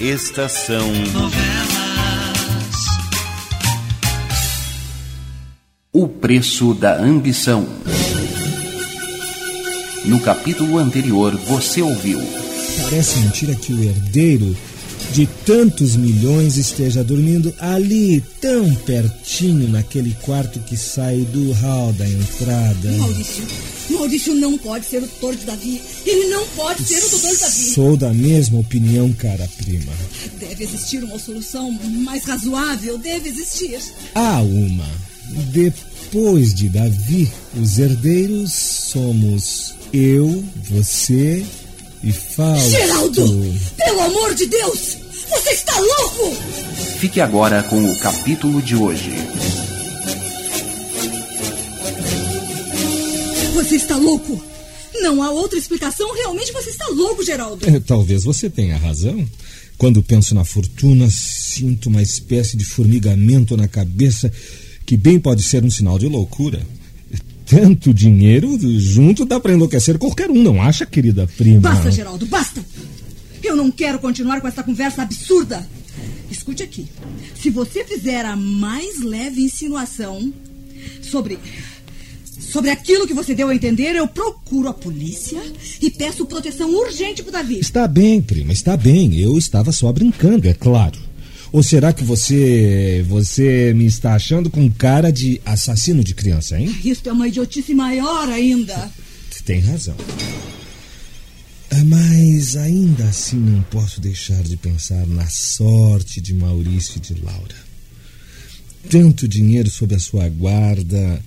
Estação Novelas. O preço da ambição. No capítulo anterior, você ouviu. Parece mentira que o herdeiro de tantos milhões esteja dormindo ali, tão pertinho, naquele quarto que sai do hall da entrada. Maurício, Maurício não pode ser o tutor de Davi. Ele não pode ser o tutor de Davi. Sou da mesma opinião, cara prima. Deve existir uma solução mais razoável, deve existir. Há uma. Depois de Davi, os herdeiros somos eu, você e Fausto. Geraldo! Pelo amor de Deus! Você está louco! Fique agora com o capítulo de hoje. Você está louco! Não há outra explicação. Realmente você está louco, Geraldo. É, talvez você tenha razão. Quando penso na fortuna, sinto uma espécie de formigamento na cabeça que bem pode ser um sinal de loucura. Tanto dinheiro junto dá para enlouquecer qualquer um, não acha, querida prima? Basta, Geraldo, basta! Eu não quero continuar com essa conversa absurda. Escute aqui. Se você fizer a mais leve insinuação sobre. Sobre aquilo que você deu a entender, eu procuro a polícia e peço proteção urgente pro Davi. Está bem, prima, está bem. Eu estava só brincando, é claro. Ou será que você. você me está achando com cara de assassino de criança, hein? Isso é uma idiotice maior ainda. Tem razão. Ah, Mas ainda assim não posso deixar de pensar na sorte de Maurício e de Laura. Tanto dinheiro sob a sua guarda.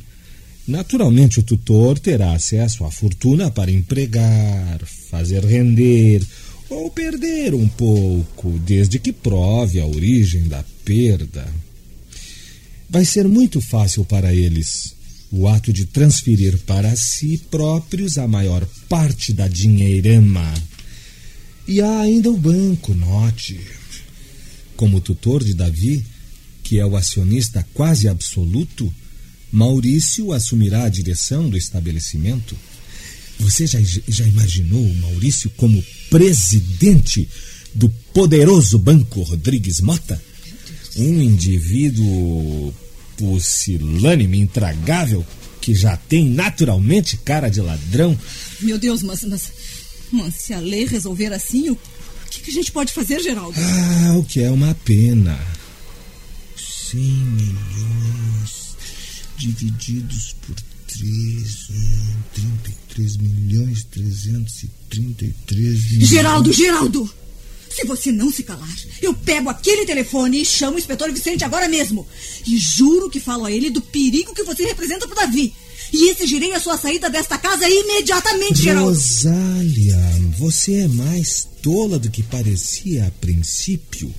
Naturalmente, o tutor terá acesso à fortuna para empregar, fazer render ou perder um pouco, desde que prove a origem da perda. Vai ser muito fácil para eles o ato de transferir para si próprios a maior parte da dinheirama. E há ainda o banco, note. Como tutor de Davi, que é o acionista quase absoluto, Maurício assumirá a direção do estabelecimento. Você já, já imaginou o Maurício como presidente do poderoso Banco Rodrigues Mota? Um indivíduo pusilânime, intragável, que já tem naturalmente cara de ladrão. Meu Deus, mas, mas, mas se a lei resolver assim, o que, que a gente pode fazer, Geraldo? Ah, o que é uma pena. 100 milhões divididos por 3, 33 milhões 333 milhões. Geraldo, Geraldo! Se você não se calar, eu pego aquele telefone e chamo o inspetor Vicente agora mesmo. E juro que falo a ele do perigo que você representa pro Davi. E exigirei a sua saída desta casa imediatamente, Geraldo. Rosália, você é mais tola do que parecia a princípio.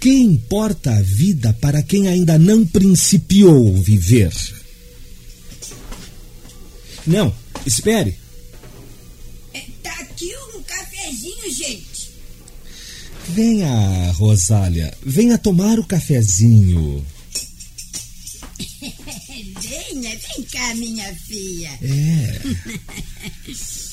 Quem importa a vida para quem ainda não principiou viver? Não, espere. É, tá aqui um cafezinho, gente. Venha, Rosália, venha tomar o cafezinho. Venha, vem cá, minha filha. É.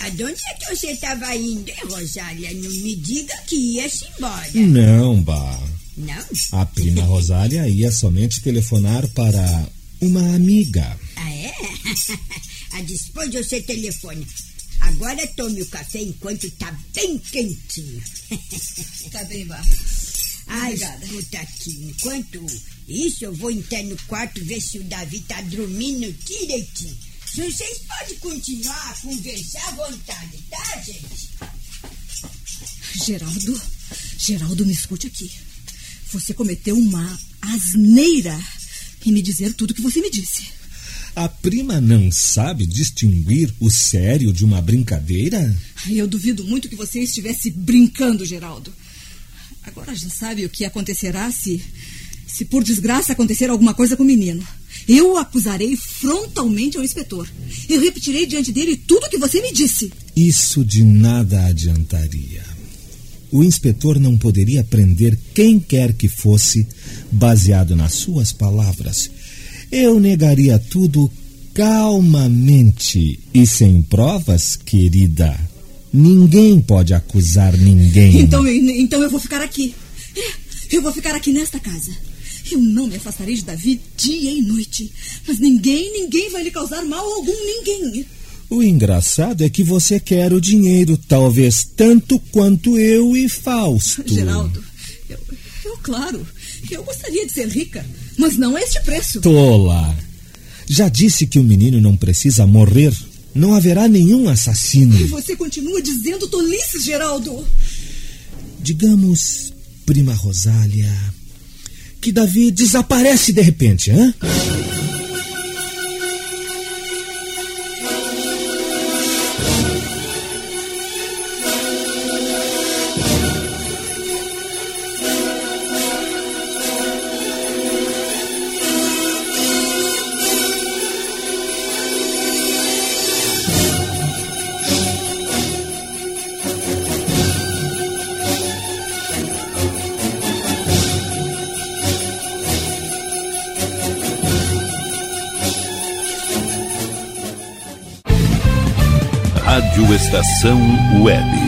Aonde é que você estava indo, hein, Rosália? Não me diga que ia-se embora. Não, Bah. Não? A prima Rosália ia somente telefonar para uma amiga. Ah, é? ah, depois você telefone. Agora tome o café enquanto tá bem quentinho. Tá bem, Bá. Ah, Obrigada. escuta aqui. Enquanto isso, eu vou entrar no quarto ver se o Davi tá dormindo direitinho. Vocês podem continuar a conversar à vontade, tá, gente? Geraldo, Geraldo, me escute aqui. Você cometeu uma asneira em me dizer tudo que você me disse. A prima não sabe distinguir o sério de uma brincadeira? Eu duvido muito que você estivesse brincando, Geraldo. Agora já sabe o que acontecerá se, se por desgraça acontecer alguma coisa com o menino. Eu o acusarei frontalmente ao inspetor. Eu repetirei diante dele tudo o que você me disse. Isso de nada adiantaria. O inspetor não poderia prender quem quer que fosse, baseado nas suas palavras. Eu negaria tudo calmamente e sem provas, querida. Ninguém pode acusar ninguém. Então, então eu vou ficar aqui. Eu vou ficar aqui nesta casa. Eu não me afastarei de Davi dia e noite. Mas ninguém, ninguém vai lhe causar mal algum, ninguém. O engraçado é que você quer o dinheiro, talvez tanto quanto eu e Fausto. Geraldo, eu, eu claro, eu gostaria de ser rica, mas não a este preço. Tola! Já disse que o menino não precisa morrer. Não haverá nenhum assassino. E você continua dizendo tolices, Geraldo. Digamos, prima Rosália, que Davi desaparece de repente, hã? Estação Web.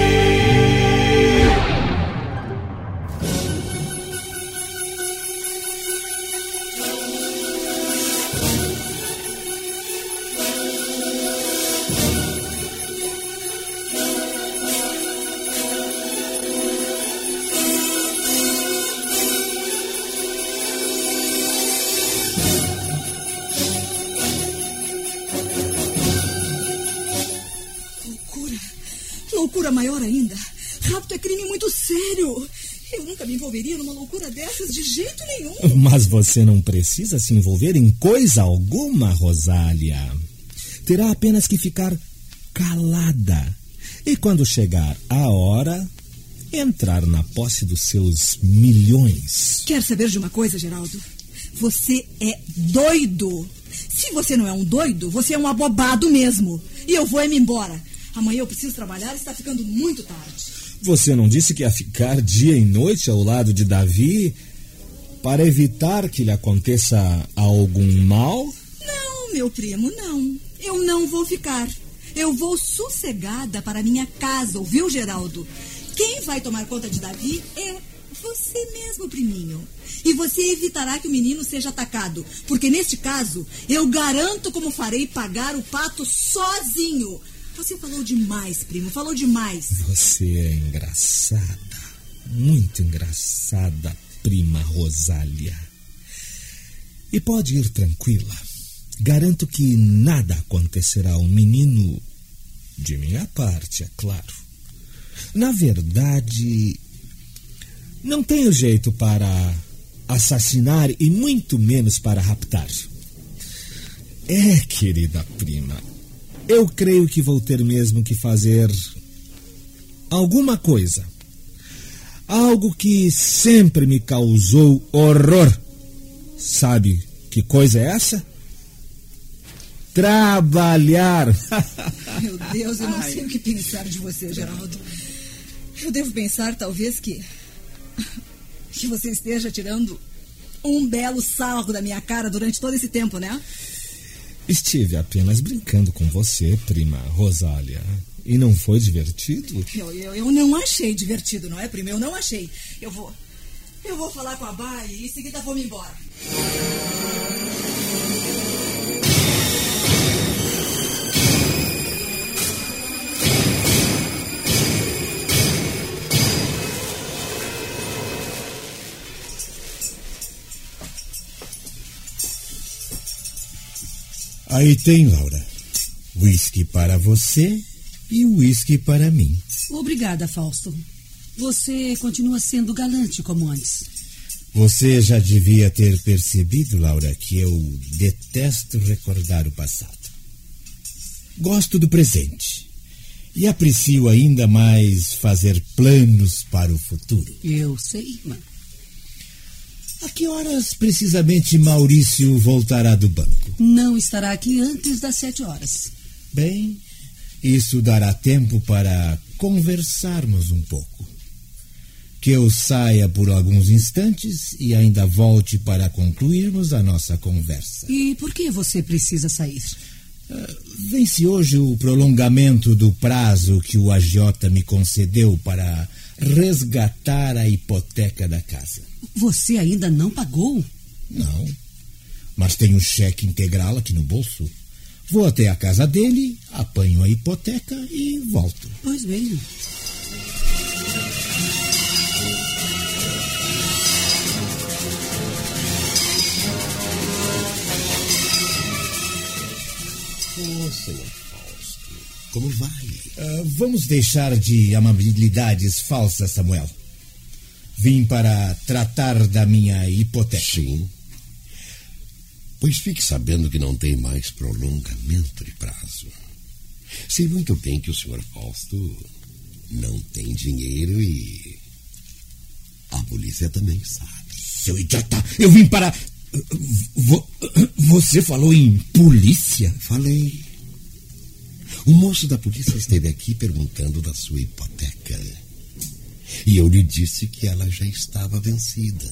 Loucura dessas de jeito nenhum. Mas você não precisa se envolver em coisa alguma, Rosália. Terá apenas que ficar calada. E quando chegar a hora, entrar na posse dos seus milhões. Quer saber de uma coisa, Geraldo? Você é doido. Se você não é um doido, você é um abobado mesmo. E eu vou é me embora. Amanhã eu preciso trabalhar e está ficando muito tarde. Você não disse que ia ficar dia e noite ao lado de Davi para evitar que lhe aconteça algum mal? Não, meu primo, não. Eu não vou ficar. Eu vou sossegada para minha casa, ouviu, Geraldo? Quem vai tomar conta de Davi é você mesmo, priminho. E você evitará que o menino seja atacado, porque neste caso eu garanto como farei pagar o pato sozinho. Você falou demais, primo, falou demais. Você é engraçada. Muito engraçada, prima Rosália. E pode ir tranquila. Garanto que nada acontecerá ao menino, de minha parte, é claro. Na verdade, não tenho jeito para assassinar e muito menos para raptar. É, querida prima, eu creio que vou ter mesmo que fazer alguma coisa. Algo que sempre me causou horror. Sabe que coisa é essa? Trabalhar. Meu Deus, eu não sei o que pensar de você, Geraldo. Eu devo pensar, talvez, que. que você esteja tirando um belo sarro da minha cara durante todo esse tempo, né? Estive apenas brincando com você, prima Rosália. E não foi divertido? Eu, eu, eu não achei divertido, não é, primo? Eu não achei. Eu vou. Eu vou falar com a Bai e em seguida vou me embora. Aí tem, Laura. Whisky para você e whisky para mim. Obrigada, Fausto. Você continua sendo galante como antes. Você já devia ter percebido, Laura, que eu detesto recordar o passado. Gosto do presente. E aprecio ainda mais fazer planos para o futuro. Eu sei, mas A que horas precisamente Maurício voltará do banco? não estará aqui antes das sete horas. Bem, isso dará tempo para conversarmos um pouco. Que eu saia por alguns instantes e ainda volte para concluirmos a nossa conversa. E por que você precisa sair? Vence hoje o prolongamento do prazo que o agiota me concedeu para resgatar a hipoteca da casa. Você ainda não pagou? Não, mas tenho o cheque integral aqui no bolso. Vou até a casa dele, apanho a hipoteca e volto. Pois bem. Ô, senhor Fausto, como vai? Ah, vamos deixar de amabilidades falsas, Samuel. Vim para tratar da minha hipoteca. Sim. Pois fique sabendo que não tem mais prolongamento de prazo. Sei muito bem que o senhor Fausto não tem dinheiro e. A polícia também sabe. Seu idiota, eu vim para. Vo- Você falou em polícia? Falei. O moço da polícia esteve aqui perguntando da sua hipoteca. E eu lhe disse que ela já estava vencida.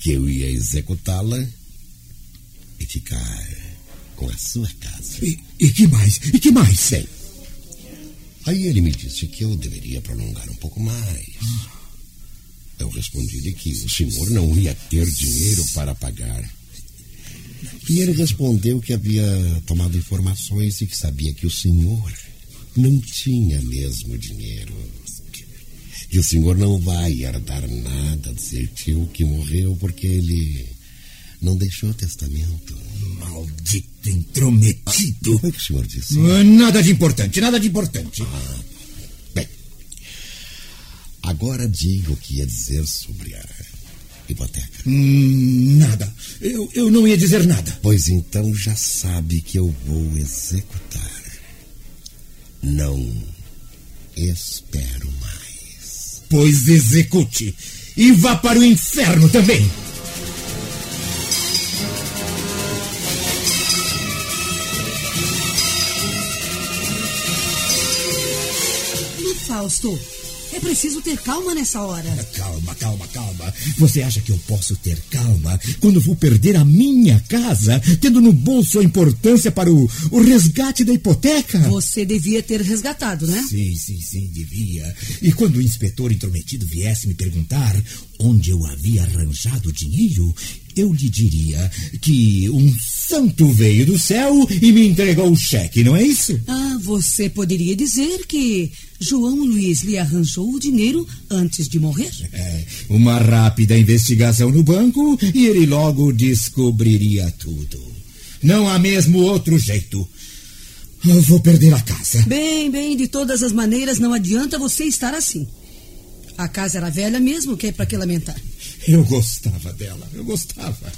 Que eu ia executá-la e ficar com a sua casa. E, e que mais? E que mais? Bem, aí ele me disse que eu deveria prolongar um pouco mais. Eu respondi-lhe que o senhor não ia ter dinheiro para pagar. E ele respondeu que havia tomado informações e que sabia que o senhor não tinha mesmo dinheiro. Que o senhor não vai herdar nada do seu tio que morreu porque ele não deixou testamento. Maldito intrometido. O que, é que o senhor disse? Ah, Nada de importante, nada de importante. Bem, agora diga o que ia dizer sobre a hipoteca. Hum, nada. Eu, eu não ia dizer nada. Pois então já sabe que eu vou executar. Não espero mais. Pois execute. E vá para o inferno também. Fausto, é preciso ter calma nessa hora. Calma, calma, calma. Você acha que eu posso ter calma quando vou perder a minha casa, tendo no bolso a importância para o, o resgate da hipoteca? Você devia ter resgatado, né? Sim, sim, sim, devia. E quando o inspetor intrometido viesse me perguntar onde eu havia arranjado o dinheiro, eu lhe diria que um santo veio do céu e me entregou o cheque, não é isso? Ah, você poderia dizer que João Luiz lhe arranjou o dinheiro antes de morrer? É, uma rápida investigação no banco e ele logo descobriria tudo. Não há mesmo outro jeito. Eu vou perder a casa. Bem, bem, de todas as maneiras, não adianta você estar assim. A casa era velha mesmo, que é para que lamentar. Eu gostava dela, eu gostava.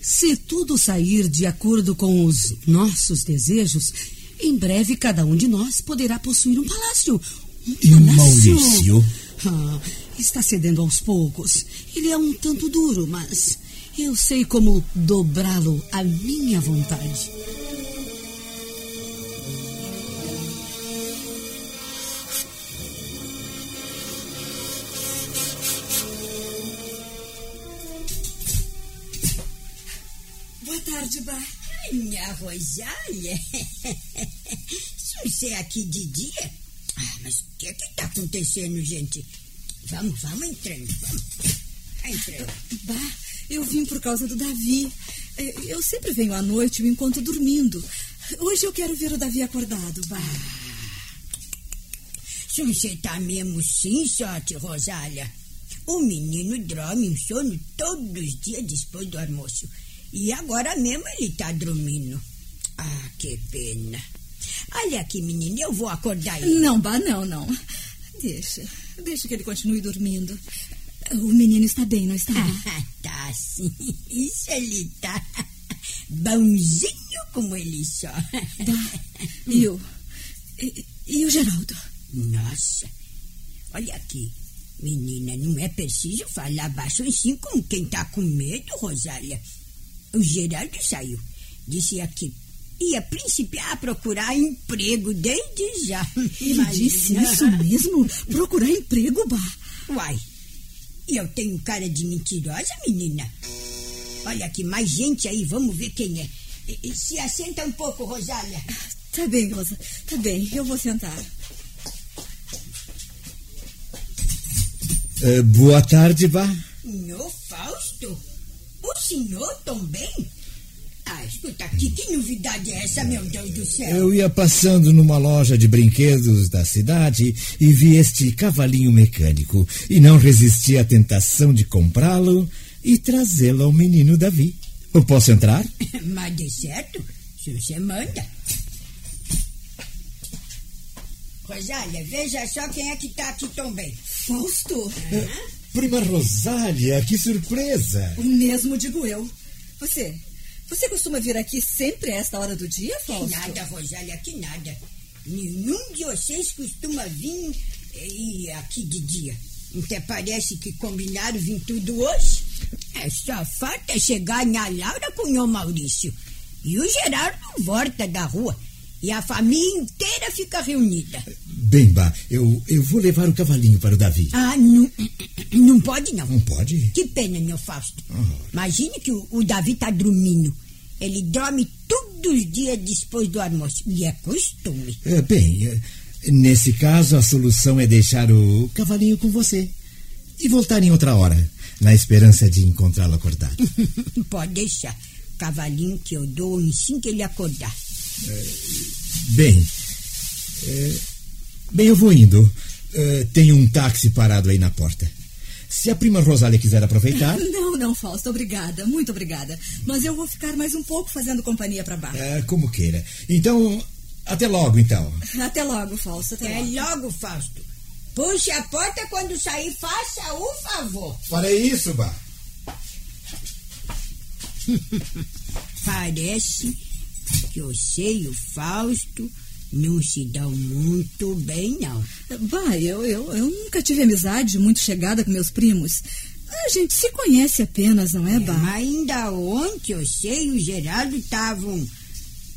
Se tudo sair de acordo com os nossos desejos, em breve cada um de nós poderá possuir um palácio. Um E o Maurício? Ah, está cedendo aos poucos. Ele é um tanto duro, mas eu sei como dobrá-lo à minha vontade. Rosália. Você é aqui de dia? Ah, mas o que é que tá acontecendo, gente? Vamos, vamos entrando, vamos. Vai entrando. Bah, eu vim por causa do Davi. Eh, Eu sempre venho à noite e o encontro dormindo. Hoje eu quero ver o Davi acordado, Bah. Se você tá mesmo sim, sorte, Rosália. O menino dorme um sono todos os dias depois do almoço. E agora mesmo ele tá dormindo. Ah, que pena. Olha aqui, menino, eu vou acordar ele. Não, Bah, não, não. Deixa, deixa que ele continue dormindo. O menino está bem, não está? Ah, tá sim. Isso ele tá. Bonzinho como ele só. Bah, e o. E, e o Geraldo? Nossa, olha aqui. Menina, não é preciso falar baixo assim com quem tá com medo, Rosália. O Geraldo saiu. Disse aqui. Ia principiar a procurar emprego desde já. Ele disse isso mesmo? Procurar emprego, Bah. Uai, e eu tenho cara de mentirosa, menina? Olha aqui, mais gente aí, vamos ver quem é. E- e Se assenta um pouco, Rosália. Tá bem, Rosa. Tá bem, eu vou sentar. Eh, boa tarde, Vá. Senhor Fausto? O senhor também? Ah, escuta aqui, que novidade é essa, meu Deus do céu? Eu ia passando numa loja de brinquedos da cidade e vi este cavalinho mecânico e não resisti à tentação de comprá-lo e trazê-lo ao menino Davi. Eu posso entrar? Mas de certo, se você manda. Rosália, veja só quem é que tá aqui também. Fausto? Prima Rosália, que surpresa! O mesmo digo eu. Você. Você costuma vir aqui sempre a esta hora do dia, Que Fausto? nada, Rosália, que nada. Nenhum de vocês costuma vir e aqui de dia. Até parece que combinaram vir tudo hoje. É só falta chegar na Laura com o Maurício. E o Gerardo volta da rua. E a família inteira fica reunida. Bem, Bá, eu, eu vou levar o cavalinho para o Davi. Ah, não, não pode não. Não pode? Que pena, meu Fausto. Imagine que o, o Davi tá dormindo. Ele dorme todo os dias depois do almoço. E é costume. É, bem, é, nesse caso a solução é deixar o cavalinho com você e voltar em outra hora, na esperança de encontrá-lo acordado. Pode deixar. Cavalinho que eu dou assim que ele acordar. É, bem, é, bem, eu vou indo. É, tem um táxi parado aí na porta. Se a prima Rosália quiser aproveitar. Não, não, Fausto, obrigada, muito obrigada. Mas eu vou ficar mais um pouco fazendo companhia para baixo. É, como queira. Então, até logo, então. Até logo, Fausto. Até é logo. logo, Fausto. Puxe a porta quando sair, faça o favor. Farei isso, Bah. Parece que eu sei o Fausto não se dão muito bem, não. Bah, eu, eu, eu nunca tive amizade muito chegada com meus primos. A gente se conhece apenas, não é, Bah? mas ainda ontem eu sei o Geraldo estavam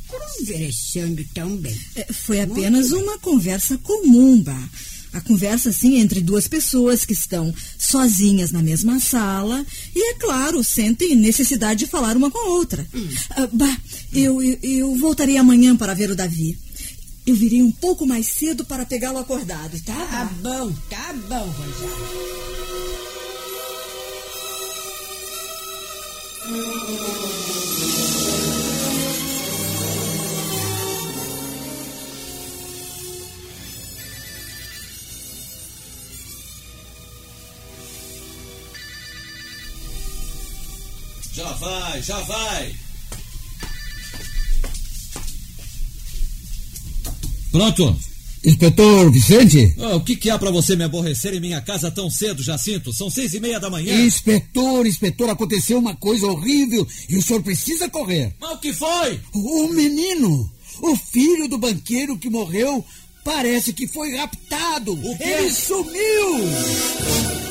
conversando tão bem. É, foi apenas uma conversa comum, Bah. A conversa, assim, entre duas pessoas que estão sozinhas na mesma sala e, é claro, sentem necessidade de falar uma com a outra. Hum. Ah, bah, eu, eu, eu voltarei amanhã para ver o Davi. Eu virei um pouco mais cedo para pegá-lo acordado, tá? Tá bom, tá bom, Rosário. Vai, já vai. Pronto. Inspetor Vicente? Ah, o que, que há para você me aborrecer em minha casa tão cedo, Jacinto? São seis e meia da manhã. Inspetor, inspetor, aconteceu uma coisa horrível e o senhor precisa correr. Mas o que foi? O menino, o filho do banqueiro que morreu, parece que foi raptado. O quê? Ele sumiu.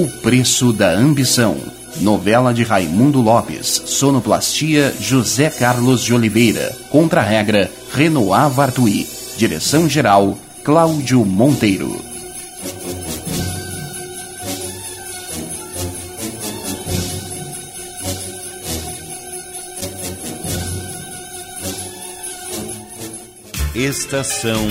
O Preço da Ambição. Novela de Raimundo Lopes. Sonoplastia José Carlos de Oliveira. Contra-regra Renoir Vartui. Direção-geral Cláudio Monteiro. Estação